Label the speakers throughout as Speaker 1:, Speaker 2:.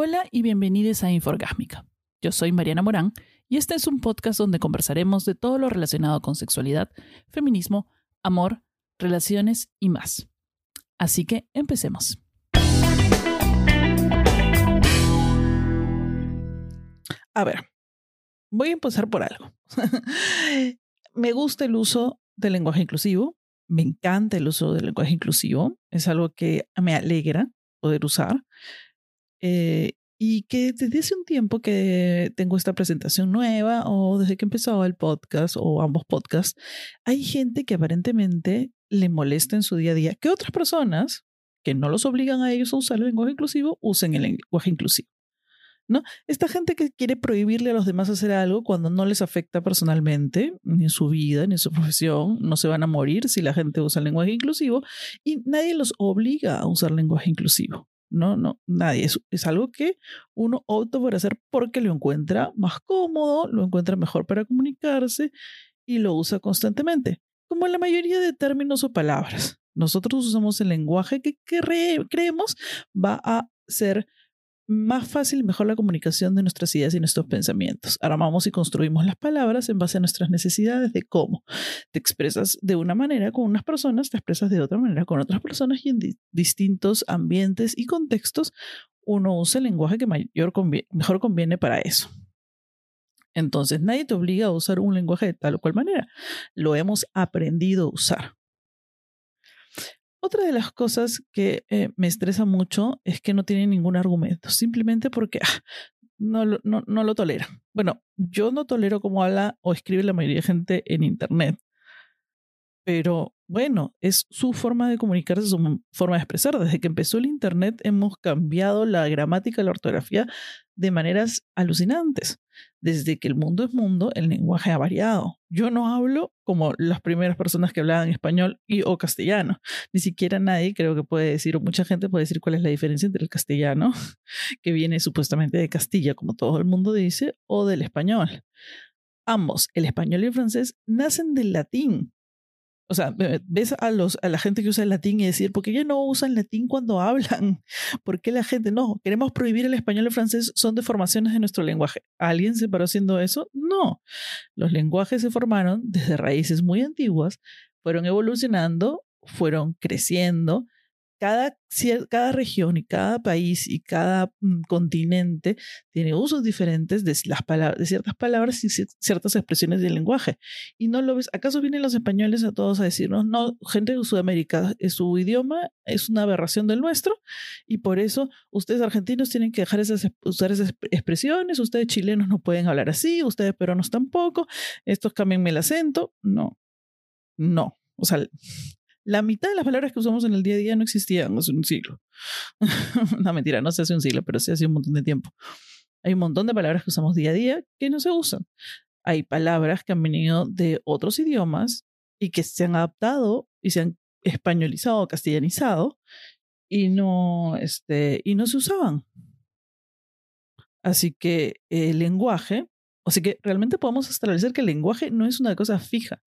Speaker 1: Hola y bienvenidos a Inforgásmica. Yo soy Mariana Morán y este es un podcast donde conversaremos de todo lo relacionado con sexualidad, feminismo, amor, relaciones y más. Así que empecemos. A ver, voy a empezar por algo. me gusta el uso del lenguaje inclusivo, me encanta el uso del lenguaje inclusivo, es algo que me alegra poder usar. Eh, y que desde hace un tiempo que tengo esta presentación nueva o desde que empezó el podcast o ambos podcasts, hay gente que aparentemente le molesta en su día a día que otras personas que no los obligan a ellos a usar el lenguaje inclusivo usen el lenguaje inclusivo. ¿No? Esta gente que quiere prohibirle a los demás hacer algo cuando no les afecta personalmente, ni en su vida, ni en su profesión, no se van a morir si la gente usa el lenguaje inclusivo y nadie los obliga a usar lenguaje inclusivo. No, no, nadie. Es, algo que uno opta por hacer porque lo encuentra más cómodo, lo encuentra mejor para comunicarse y lo usa constantemente, como en la mayoría de términos o palabras. Nosotros usamos el lenguaje que creemos va a ser más fácil y mejor la comunicación de nuestras ideas y nuestros pensamientos. Armamos y construimos las palabras en base a nuestras necesidades de cómo te expresas de una manera con unas personas, te expresas de otra manera con otras personas y en distintos ambientes y contextos uno usa el lenguaje que mayor mejor conviene para eso. Entonces, nadie te obliga a usar un lenguaje de tal o cual manera. Lo hemos aprendido a usar. Otra de las cosas que eh, me estresa mucho es que no tiene ningún argumento, simplemente porque ah, no, no, no lo tolera. Bueno, yo no tolero cómo habla o escribe la mayoría de gente en Internet, pero bueno, es su forma de comunicarse, su forma de expresar. Desde que empezó el Internet hemos cambiado la gramática la ortografía de maneras alucinantes. Desde que el mundo es mundo, el lenguaje ha variado. Yo no hablo como las primeras personas que hablaban español y o castellano. Ni siquiera nadie creo que puede decir, o mucha gente puede decir cuál es la diferencia entre el castellano, que viene supuestamente de Castilla, como todo el mundo dice, o del español. Ambos, el español y el francés, nacen del latín, o sea, ves a, los, a la gente que usa el latín y decir, ¿por qué ya no usan latín cuando hablan? ¿Por qué la gente no? Queremos prohibir el español y el francés, son deformaciones de nuestro lenguaje. ¿Alguien se paró haciendo eso? No. Los lenguajes se formaron desde raíces muy antiguas, fueron evolucionando, fueron creciendo cada, cada región y cada país y cada mm, continente tiene usos diferentes de, las palabras, de ciertas palabras y ciertas expresiones del lenguaje. Y no lo ves. ¿Acaso vienen los españoles a todos a decirnos, no, gente de Sudamérica, su idioma es una aberración del nuestro y por eso ustedes argentinos tienen que dejar esas, usar esas expresiones, ustedes chilenos no pueden hablar así, ustedes peruanos tampoco, estos cámbienme el acento? No, no. O sea, la mitad de las palabras que usamos en el día a día no existían hace un siglo. no, mentira, no sé hace un siglo, pero sí hace un montón de tiempo. Hay un montón de palabras que usamos día a día que no se usan. Hay palabras que han venido de otros idiomas y que se han adaptado y se han españolizado castellanizado y no, este, y no se usaban. Así que el lenguaje, así que realmente podemos establecer que el lenguaje no es una cosa fija,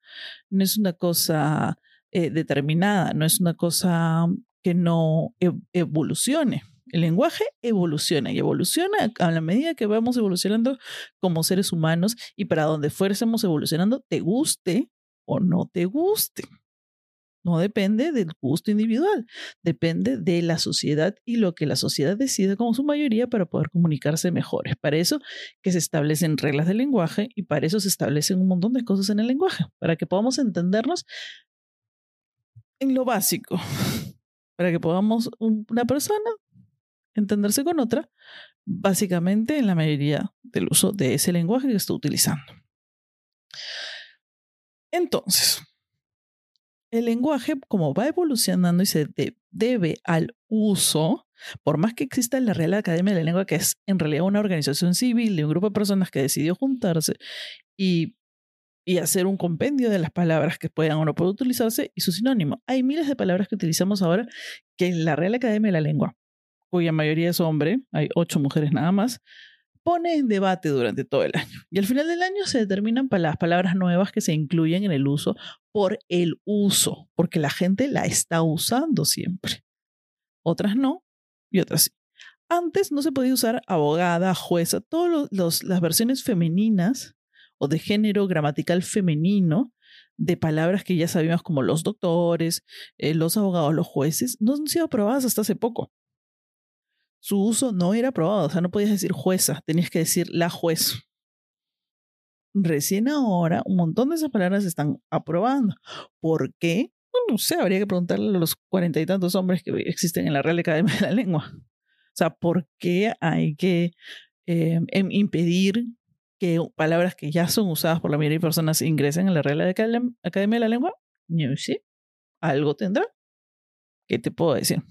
Speaker 1: no es una cosa eh, determinada, no es una cosa que no evolucione. El lenguaje evoluciona y evoluciona a la medida que vamos evolucionando como seres humanos y para donde fuésemos evolucionando, te guste o no te guste. No depende del gusto individual, depende de la sociedad y lo que la sociedad decide como su mayoría para poder comunicarse mejor. Es para eso que se establecen reglas del lenguaje y para eso se establecen un montón de cosas en el lenguaje, para que podamos entendernos en lo básico, para que podamos una persona entenderse con otra, básicamente en la mayoría del uso de ese lenguaje que está utilizando. Entonces, el lenguaje, como va evolucionando y se debe al uso, por más que exista la Real Academia de la Lengua, que es en realidad una organización civil de un grupo de personas que decidió juntarse y y hacer un compendio de las palabras que puedan o no pueden utilizarse y su sinónimo. Hay miles de palabras que utilizamos ahora que en la Real Academia de la Lengua, cuya mayoría es hombre, hay ocho mujeres nada más, pone en debate durante todo el año. Y al final del año se determinan las palabras nuevas que se incluyen en el uso por el uso, porque la gente la está usando siempre. Otras no y otras sí. antes no se podía usar abogada, jueza, todas las versiones femeninas o de género gramatical femenino de palabras que ya sabíamos como los doctores, eh, los abogados, los jueces, no han sido aprobadas hasta hace poco. Su uso no era aprobado, o sea, no podías decir jueza, tenías que decir la juez. Recién ahora un montón de esas palabras se están aprobando. ¿Por qué? no sé, habría que preguntarle a los cuarenta y tantos hombres que existen en la Real Academia de la Lengua. O sea, ¿por qué hay que eh, em, impedir que palabras que ya son usadas por la mayoría de personas ingresen en la Real Academia de la Lengua? No sé. Algo tendrá. ¿Qué te puedo decir?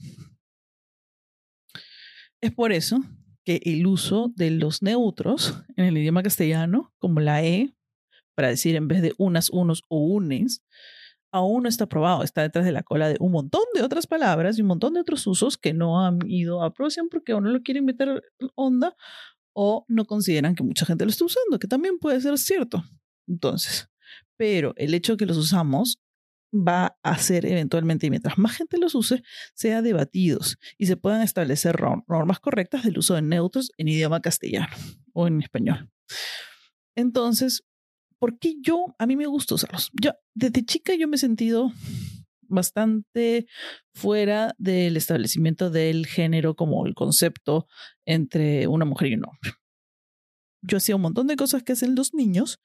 Speaker 1: Es por eso que el uso de los neutros en el idioma castellano, como la E, para decir en vez de unas, unos o unes, aún no está aprobado, está detrás de la cola de un montón de otras palabras y un montón de otros usos que no han ido a aprobación porque o no lo quieren meter onda o no consideran que mucha gente lo está usando, que también puede ser cierto. Entonces, pero el hecho de que los usamos va a hacer eventualmente, mientras más gente los use, sea debatidos y se puedan establecer normas correctas del uso de neutros en idioma castellano o en español. Entonces, ¿por qué yo, a mí me gusta usarlos? Yo, desde chica yo me he sentido bastante fuera del establecimiento del género como el concepto entre una mujer y un hombre. Yo hacía un montón de cosas que hacen los niños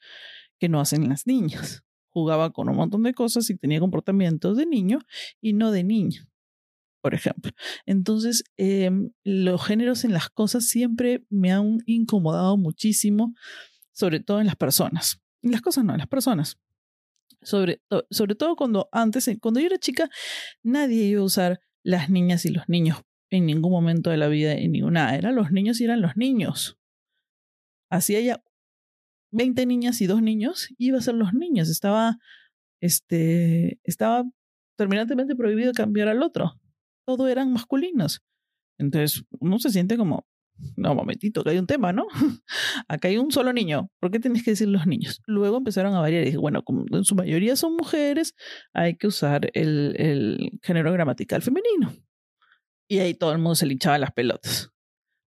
Speaker 1: que no hacen las niñas. Jugaba con un montón de cosas y tenía comportamientos de niño y no de niña, por ejemplo. Entonces, em, los géneros en las cosas siempre me han incomodado muchísimo, sobre todo en las personas. En las cosas no, en las personas. Sobre, sobre todo cuando antes, cuando yo era chica, nadie iba a usar las niñas y los niños en ningún momento de la vida, en ninguna. Eran los niños y eran los niños. Así haya 20 niñas y dos niños, iba a ser los niños. Estaba, este, estaba terminantemente prohibido cambiar al otro. Todo eran masculinos. Entonces, uno se siente como, no, momentito, que hay un tema, ¿no? Acá hay un solo niño. ¿Por qué tienes que decir los niños? Luego empezaron a variar y dije, bueno, como en su mayoría son mujeres, hay que usar el, el género gramatical femenino. Y ahí todo el mundo se linchaba las pelotas.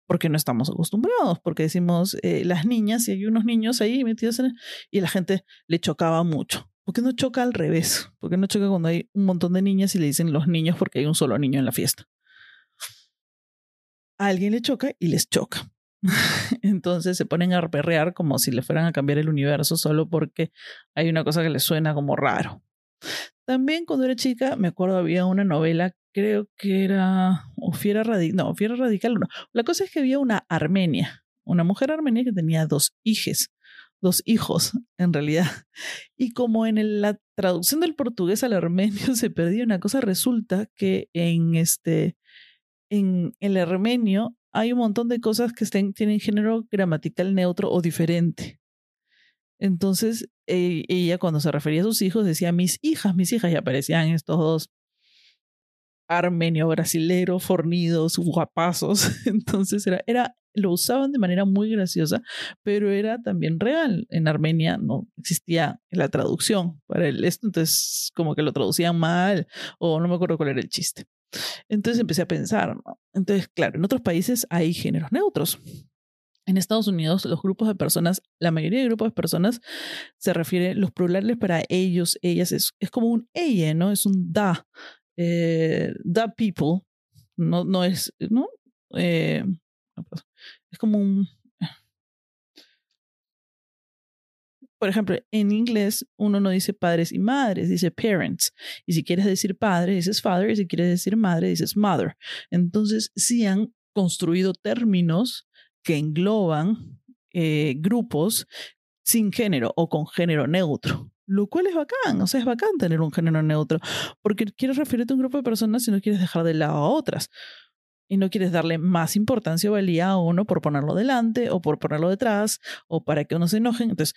Speaker 1: Porque no estamos acostumbrados, porque decimos eh, las niñas y hay unos niños ahí metidos en... Y la gente le chocaba mucho. ¿Por qué no choca al revés? ¿Por qué no choca cuando hay un montón de niñas y le dicen los niños porque hay un solo niño en la fiesta? Alguien le choca y les choca. Entonces se ponen a perrear como si le fueran a cambiar el universo solo porque hay una cosa que les suena como raro. También cuando era chica, me acuerdo había una novela, creo que era o Fiera Radical, no, Fiera Radical no. La cosa es que había una armenia, una mujer armenia que tenía dos hijos, dos hijos en realidad. Y como en la traducción del portugués al armenio se perdió una cosa, resulta que en este en el armenio hay un montón de cosas que tienen género gramatical neutro o diferente. Entonces, e, ella cuando se refería a sus hijos decía mis hijas, mis hijas, y aparecían estos dos armenio, brasilero, fornidos, guapazos. Entonces era, era, lo usaban de manera muy graciosa, pero era también real. En Armenia no existía la traducción para el esto, entonces como que lo traducían mal o no me acuerdo cuál era el chiste. Entonces empecé a pensar, ¿no? Entonces, claro, en otros países hay géneros neutros. En Estados Unidos, los grupos de personas, la mayoría de grupos de personas se refiere, los plurales para ellos, ellas, es, es como un ella, ¿no? Es un da. Eh, da people, no, no es, ¿no? Eh, es como un, por ejemplo, en inglés uno no dice padres y madres, dice parents. Y si quieres decir padre, dices father, y si quieres decir madre, dices mother. Entonces, sí han construido términos que engloban eh, grupos sin género o con género neutro, lo cual es bacán, o sea, es bacán tener un género neutro, porque quieres referirte a un grupo de personas y no quieres dejar de lado a otras. Y no quieres darle más importancia o valía a uno por ponerlo delante o por ponerlo detrás o para que uno se enojen. Entonces,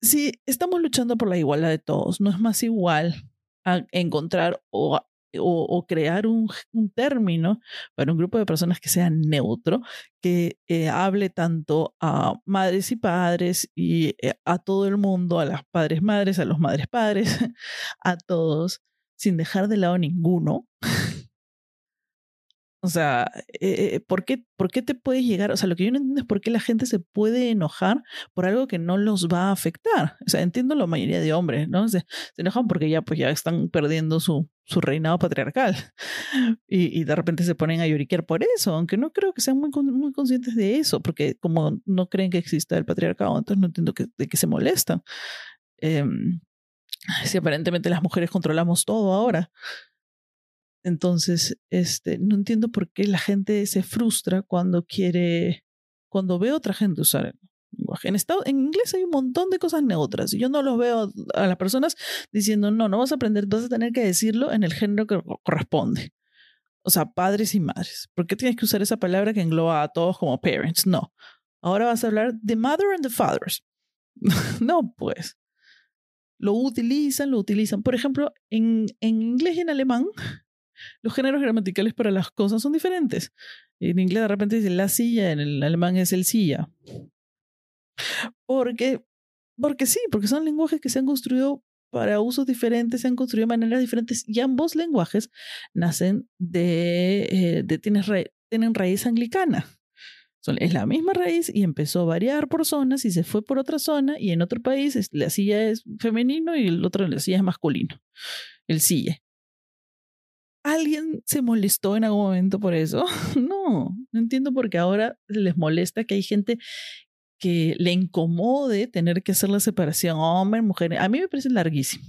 Speaker 1: si estamos luchando por la igualdad de todos, no es más igual a encontrar o, o, crear un, un, término para un grupo de personas que sea neutro, que eh, hable tanto a madres y padres y eh, a todo el mundo, a las padres madres, a los madres padres, a todos, sin dejar de lado ninguno. O sea, eh, ¿por, qué, ¿por qué te puedes llegar? O sea, lo que yo no entiendo es por qué la gente se puede enojar por algo que no los va a afectar. O sea, entiendo la mayoría de hombres, ¿no? Se, se enojan porque ya, pues ya están perdiendo su, su reinado patriarcal y, y, de repente se ponen a lloriquear por eso, aunque no creo que sean muy, muy conscientes de eso, porque como no creen que exista el patriarcado, entonces no entiendo que, de qué se molestan. Eh, si aparentemente las mujeres controlamos todo ahora. Entonces, este, no entiendo por qué la gente se frustra cuando quiere, cuando ve a otra gente usar el lenguaje. En, estado, en inglés hay un montón de cosas neutras yo no los veo a las personas diciendo, no, no vas a aprender, vas a tener que decirlo en el género que corresponde. O sea, padres y madres. ¿Por qué tienes que usar esa palabra que engloba a todos como parents? No. Ahora vas a hablar de mother and the fathers. no, pues. Lo utilizan, lo utilizan. Por ejemplo, en, en inglés y en alemán los géneros gramaticales para las cosas son diferentes. En inglés de repente dice la silla, en el alemán es el silla. Porque, porque sí, porque son lenguajes que se han construido para usos diferentes, se han construido de maneras diferentes y ambos lenguajes nacen de, eh, de tienen, tienen raíz anglicana. es la misma raíz y empezó a variar por zonas y se fue por otra zona y en otro país la silla es femenino y el otro la silla es masculino, el silla. ¿Alguien se molestó en algún momento por eso? No, no entiendo por qué ahora les molesta que hay gente que le incomode tener que hacer la separación hombre, mujer. A mí me parece larguísimo.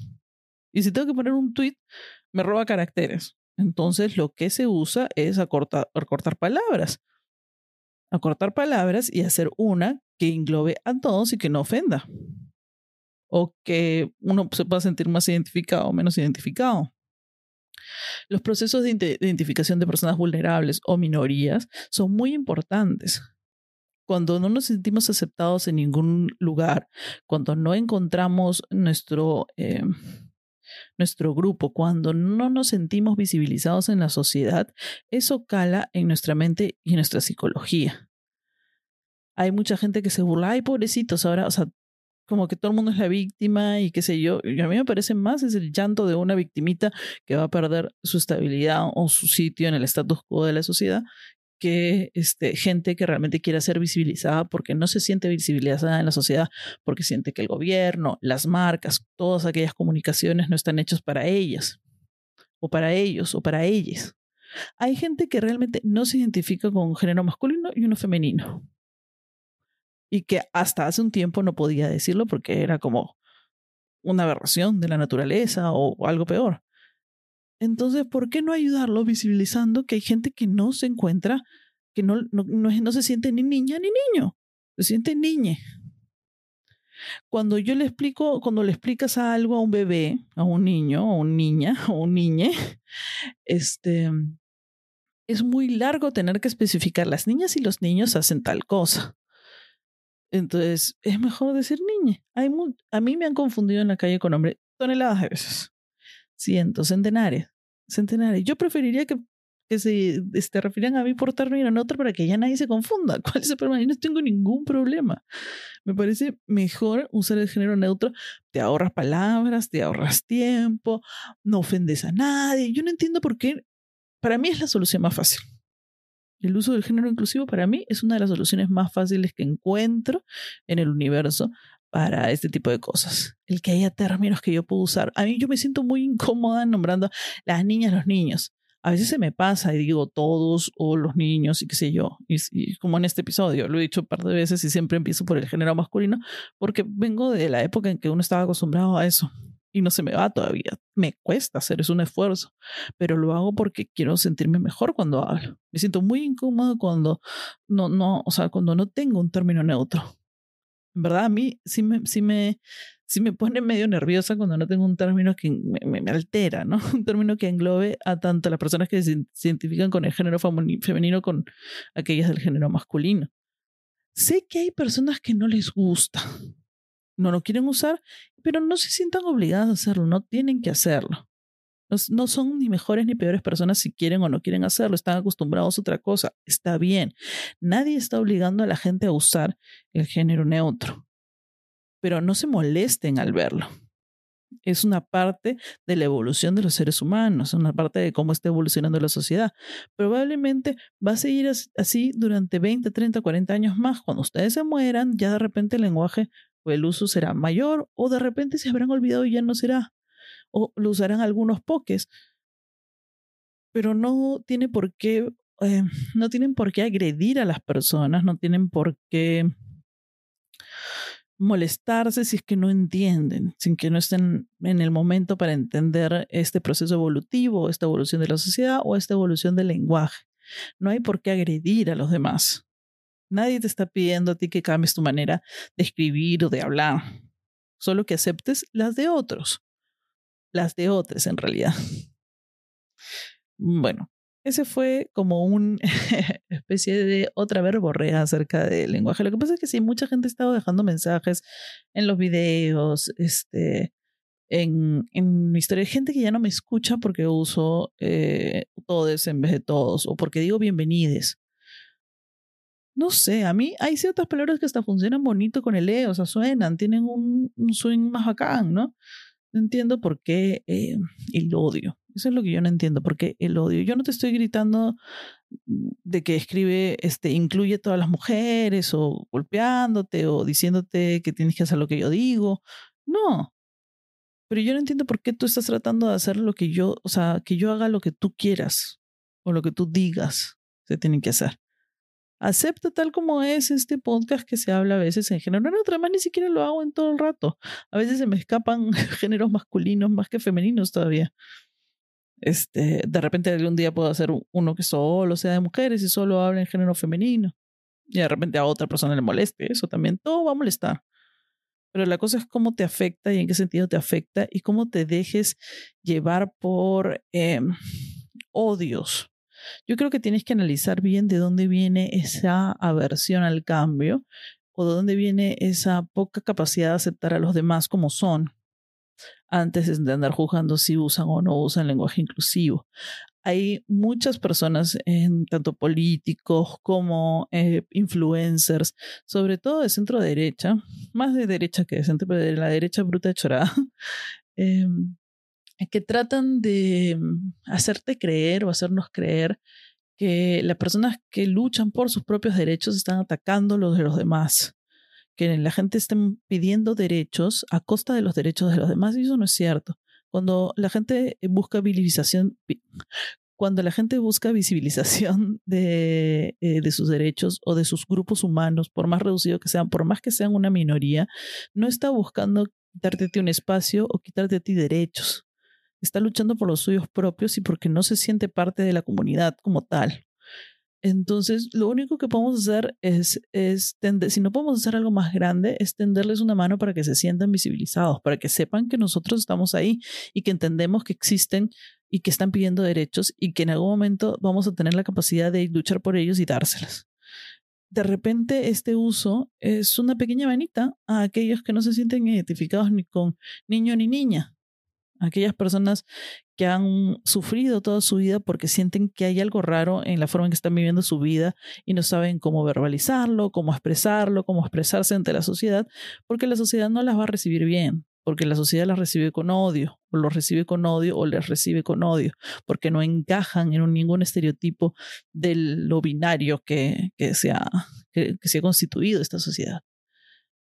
Speaker 1: Y si tengo que poner un tweet, me roba caracteres. Entonces lo que se usa es acortar, acortar palabras. Acortar palabras y hacer una que englobe a todos y que no ofenda. O que uno se pueda sentir más identificado o menos identificado. Los procesos de identificación de personas vulnerables o minorías son muy importantes. Cuando no nos sentimos aceptados en ningún lugar, cuando no encontramos nuestro, eh, nuestro grupo, cuando no nos sentimos visibilizados en la sociedad, eso cala en nuestra mente y en nuestra psicología. Hay mucha gente que se burla, ay, pobrecitos, ahora, o sea, como que todo el mundo es la víctima y qué sé yo. Y a mí me parece más es el llanto de una victimita que va a perder su estabilidad o su sitio en el status quo de la sociedad que este, gente que realmente quiera ser visibilizada porque no se siente visibilizada en la sociedad, porque siente que el gobierno, las marcas, todas aquellas comunicaciones no están hechas para ellas, o para ellos, o para ellas. Hay gente que realmente no se identifica con un género masculino y uno femenino y que hasta hace un tiempo no podía decirlo porque era como una aberración de la naturaleza o, algo peor. Entonces, ¿por qué no ayudarlo visibilizando que hay gente que no se encuentra, que no, no, no, se siente ni niña ni niño, se siente niñe? Cuando yo le explico, cuando le explicas algo a un bebé, a un niño, o una niña, o un niñe, este, es muy largo tener que especificar las niñas y los niños hacen tal cosa. Entonces, es mejor decir niña. Hay a mí me han confundido en la calle con hombre toneladas de veces. Cientos, centenares, centenares. Yo preferiría que, que se este, refieran a mí por término neutro para que ya nadie se confunda. ¿Cuál es el problema? Yo no tengo ningún problema. Me parece mejor usar el género neutro. Te ahorras palabras, te ahorras tiempo, no ofendes a nadie. Yo no entiendo por qué. Para mí es la solución más fácil. El uso del género inclusivo para mí es una de las soluciones más fáciles que encuentro en el universo para este tipo de cosas. El que haya términos que yo puedo usar. A mí yo me siento muy incómoda nombrando las niñas, los niños. A veces se me pasa y digo todos o los niños y qué sé yo. Y, como en este episodio, lo he dicho un par de veces y siempre empiezo por el género masculino porque vengo de la época en que uno estaba acostumbrado a eso y no se me va todavía. Me cuesta hacer, es un esfuerzo, pero lo hago porque quiero sentirme mejor cuando hablo. Me siento muy incómodo cuando no, no, o sea, cuando no tengo un término neutro. En verdad, a mí sí me, sí me, sí me pone medio nerviosa cuando no tengo un término que me, me, altera, ¿no? Un término que englobe a tanto las personas que se identifican con el género femenino con aquellas del género masculino. Sé que hay personas que no les gusta, no lo quieren usar, pero no se sientan obligadas a hacerlo, no tienen que hacerlo. No, son ni mejores ni peores personas si quieren o no quieren hacerlo, están acostumbrados a otra cosa, está bien. Nadie está obligando a la gente a usar el género neutro, pero no se molesten al verlo. es una parte de la evolución de los seres humanos, una parte de cómo está evolucionando la sociedad. Probablemente va a seguir así durante 20, 30, 40 años más. Cuando ustedes se mueran, ya de repente el lenguaje el uso será mayor o de repente se habrán olvidado y ya no será. O lo usarán algunos poques. Pero no tiene por qué, eh, no tienen por qué agredir a las personas, no tienen por qué molestarse si es que no entienden, sin que no estén en el momento para entender este proceso evolutivo, esta evolución de la sociedad o esta evolución del lenguaje. No hay por qué agredir a los demás. Nadie te está pidiendo a ti que cambies tu manera de escribir o de hablar. Solo que aceptes las de otros. Las de otros, en realidad. Bueno, ese fue como una especie de otra verborrea acerca del lenguaje. Lo que pasa es que sí, mucha gente ha estado dejando mensajes en los videos, este, en, en mi historia. Hay gente que ya no me escucha porque uso eh, todes en vez de todos o porque digo bienvenides. No sé, a mí hay ciertas palabras que hasta funcionan bonito con el E, o sea, suenan, tienen un, swing más bacán, ¿no? No entiendo por qué eh, el odio. Eso es lo que yo no entiendo, por qué el odio. Yo no te estoy gritando de que escribe, este, incluye todas las mujeres o golpeándote o diciéndote que tienes que hacer lo que yo digo. No. Pero yo no entiendo por qué tú estás tratando de hacer lo que yo, o sea, que yo haga lo que tú quieras o lo que tú digas se tiene que hacer acepta tal como es este podcast que se habla a veces en género neutro. más ni siquiera lo hago en todo el rato. A veces se me escapan géneros masculinos más que femeninos todavía. Este, de repente algún día puedo hacer uno que solo sea de mujeres y solo hable en género femenino. Y de repente a otra persona le moleste. Eso también, todo va a molestar. Pero la cosa es cómo te afecta y en qué sentido te afecta y cómo te dejes llevar por em, odios yo creo que tienes que analizar bien de dónde viene esa aversión al cambio o de dónde viene esa poca capacidad de aceptar a los demás como son antes de andar juzgando si usan o no usan lenguaje inclusivo. Hay muchas personas, tanto políticos como eh, influencers, sobre todo de centro derecha, más de derecha que de centro, pero de la derecha bruta de chorada, em, que tratan de mm, hacerte creer o hacernos creer que las personas que luchan por sus propios derechos están atacando los de los demás, que la gente esté pidiendo derechos a costa de los derechos de los demás, y eso no es cierto. Cuando la gente busca visibilización, cuando la gente busca visibilización de, eh, de, sus derechos o de sus grupos humanos, por más reducidos que sean, por más que sean una minoría, no está buscando quitarte a ti un espacio o quitarte a ti derechos está luchando por los suyos propios y porque no se siente parte de la comunidad como tal. Entonces, lo único que podemos hacer es, es si no podemos hacer algo más grande, es tenderles una mano para que se sientan visibilizados, para que sepan que nosotros estamos ahí y que entendemos que existen y que están pidiendo derechos y que en algún momento vamos a tener la capacidad de luchar por ellos y dárselas. De repente, este uso es una pequeña manita a aquellos que no se sienten identificados ni con niño ni niña, aquellas personas que han sufrido toda su vida porque sienten que hay algo raro en la forma en que están viviendo su vida y no saben cómo verbalizarlo, cómo expresarlo, cómo expresarse ante la sociedad, porque la sociedad no las va a recibir bien, porque la sociedad las recibe con odio, o los recibe con odio, o les recibe con odio, porque no encajan en ningún estereotipo de lo binario que, que, se, ha, que, constituido esta sociedad.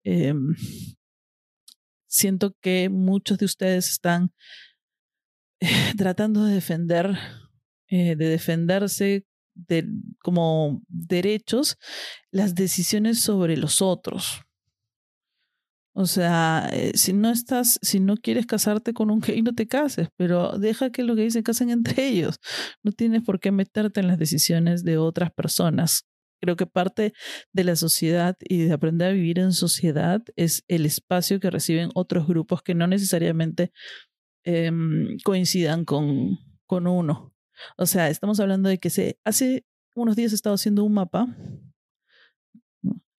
Speaker 1: Em, siento que muchos de ustedes están eh, tratando de defender, eh, de defenderse de, como derechos las decisiones sobre los otros. O sea, eh, si no estás, si no quieres casarte con un gay, no te cases, pero deja que los gays se casen entre ellos. No tienes por qué meterte en las decisiones de otras personas Creo que parte de la sociedad y de aprender a vivir en sociedad es el espacio que reciben otros grupos que no necesariamente em, coincidan con, con uno. O sea, estamos hablando de que se, hace unos días he estado haciendo un mapa.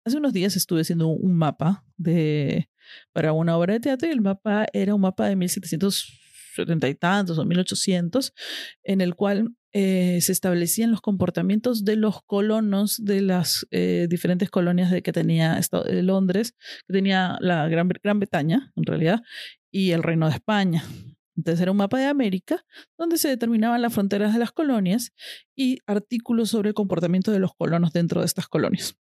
Speaker 1: Hace unos días estuve haciendo un mapa de, para una obra de teatro y el mapa era un mapa de 1770 y tantos o 1800, en el cual eh, se establecían los comportamientos de los colonos de las eh, diferentes colonias de que tenía eh, Londres, que tenía la Gran, Gran Bretaña, en realidad, y el Reino de España. Entonces era un mapa de América donde se determinaban las fronteras de las colonias y artículos sobre el comportamiento de los colonos dentro de estas colonias.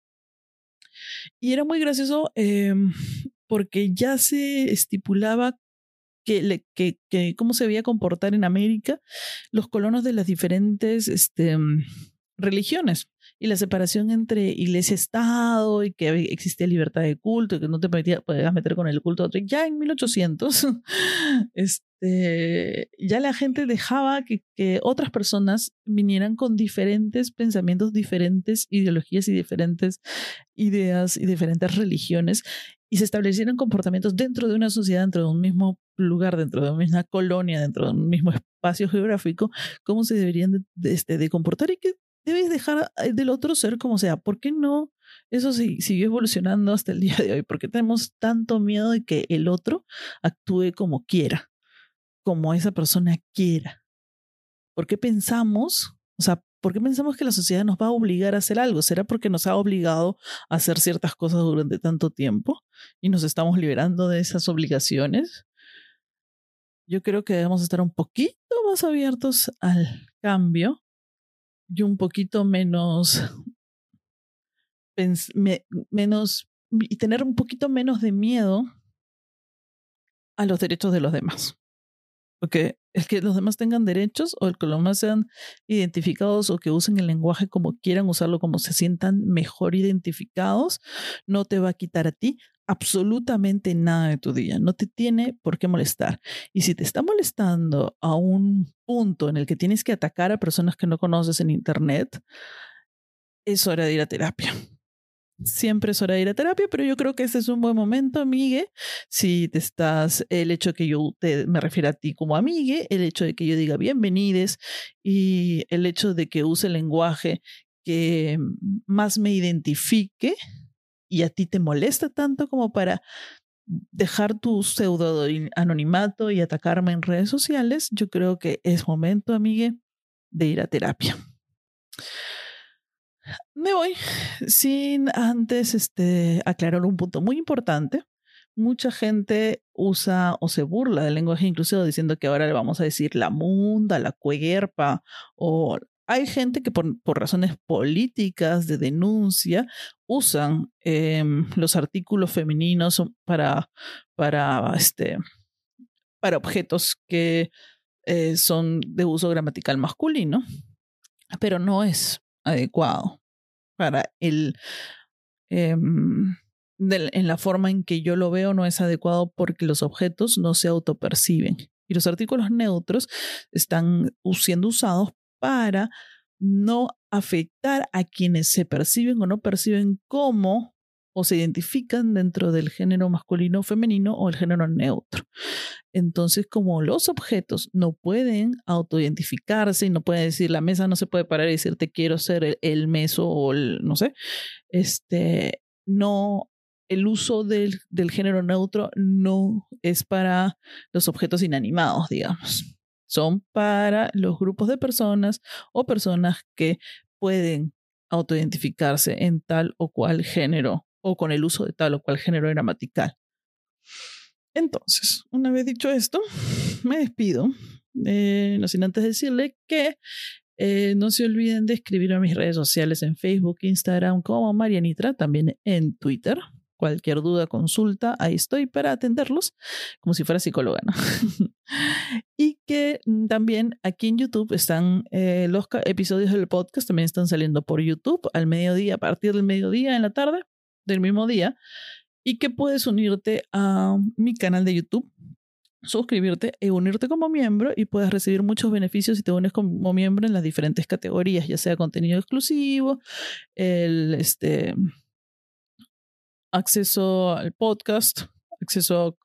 Speaker 1: Y era muy gracioso em, porque ya se estipulaba que, que, cómo se veía comportar en América los colonos de las diferentes este, mm, religiones y la separación entre iglesia-estado y que existía libertad de culto y que no te podías meter con el culto otro. Ya en 1800, este, ya la gente dejaba que, que, otras personas vinieran con diferentes pensamientos, diferentes ideologías y diferentes ideas y diferentes religiones y se establecieran comportamientos dentro de una sociedad, dentro de un mismo lugar, dentro de una misma colonia, dentro de un mismo espacio geográfico, cómo se deberían de, este, de comportar y que debes dejar eh, del otro ser como sea. ¿Por qué no? Eso sí, siguió evolucionando hasta el día de hoy. porque tenemos tanto miedo de que el otro actúe como quiera, como esa persona quiera? ¿Por qué pensamos, o sea, por qué pensamos que la sociedad nos va a obligar a hacer algo? ¿Será porque nos ha obligado a hacer ciertas cosas durante tanto tiempo y nos estamos liberando de esas obligaciones? Yo creo que debemos estar un poquito más abiertos al cambio y un poquito menos, menos y tener un poquito menos de miedo a los derechos de los demás. Porque el que los demás tengan derechos o el que los demás sean identificados o que usen el lenguaje como quieran usarlo, como se sientan mejor identificados, no te va a quitar a ti absolutamente nada de tu día. No te tiene por qué molestar. Y si te está molestando a un punto en el que tienes que atacar a personas que no conoces en Internet, es hora de ir a terapia siempre es hora de ir a terapia, pero yo creo que este es un buen momento, amigue. Si te estás, el hecho de que yo te, me refiera a ti como amigue, el hecho de que yo diga bienvenides y el hecho de que use el lenguaje que más me identifique y a ti te molesta tanto como para dejar tu pseudo anonimato y atacarme en redes sociales, yo creo que es momento, amigue, de ir a terapia. Me voy sin antes este, aclarar un punto muy importante. Mucha gente usa o se burla del lenguaje inclusivo diciendo que ahora le vamos a decir la munda, la cuerpa, o hay gente que por, razones políticas de denuncia usan em, los artículos femeninos para, para, este, para objetos que eh, son de uso gramatical masculino, pero no es adecuado para el... Em, en la forma en que yo lo veo no es adecuado porque los objetos no se autoperciben. Y los artículos neutros están siendo usados para no afectar a quienes se perciben o no perciben como o se identifican dentro del género masculino o femenino o el género neutro. Entonces, como los objetos no pueden autoidentificarse y no pueden decir la mesa no se puede parar y decir te quiero ser el, meso o el, no sé, este, no, el uso del, del género neutro no es para los objetos inanimados, digamos. Son para los grupos de personas o personas que pueden autoidentificarse en tal o cual género o con el uso de tal o cual género gramatical. Entonces, una vez dicho esto, me despido, eh, no sin antes decirle que eh, no se olviden de escribirme a mis redes sociales en Facebook, Instagram como Marianitra, también en Twitter. Cualquier duda, consulta, ahí estoy para atenderlos, como si fuera psicóloga. y que también aquí en YouTube están eh, los episodios del podcast, también están saliendo por YouTube al mediodía, a partir del mediodía en la tarde del mismo día y que puedes unirte a mi canal de YouTube, suscribirte y unirte como miembro y puedes recibir muchos beneficios si te unes como miembro en las diferentes categorías, ya sea contenido exclusivo, el este acceso al podcast, acceso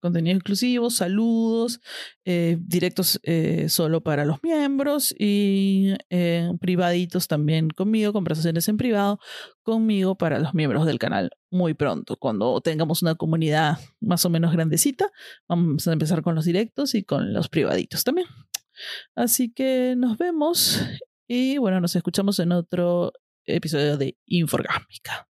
Speaker 1: contenido exclusivo, saludos, eh, directos eh, solo para los miembros y eh, privaditos también conmigo, conversaciones en privado conmigo para los miembros del canal muy pronto. Cuando tengamos una comunidad más o menos grandecita, vamos a empezar con los directos y con los privaditos también. Así que nos vemos y bueno, nos escuchamos en otro episodio de Inforgásmica.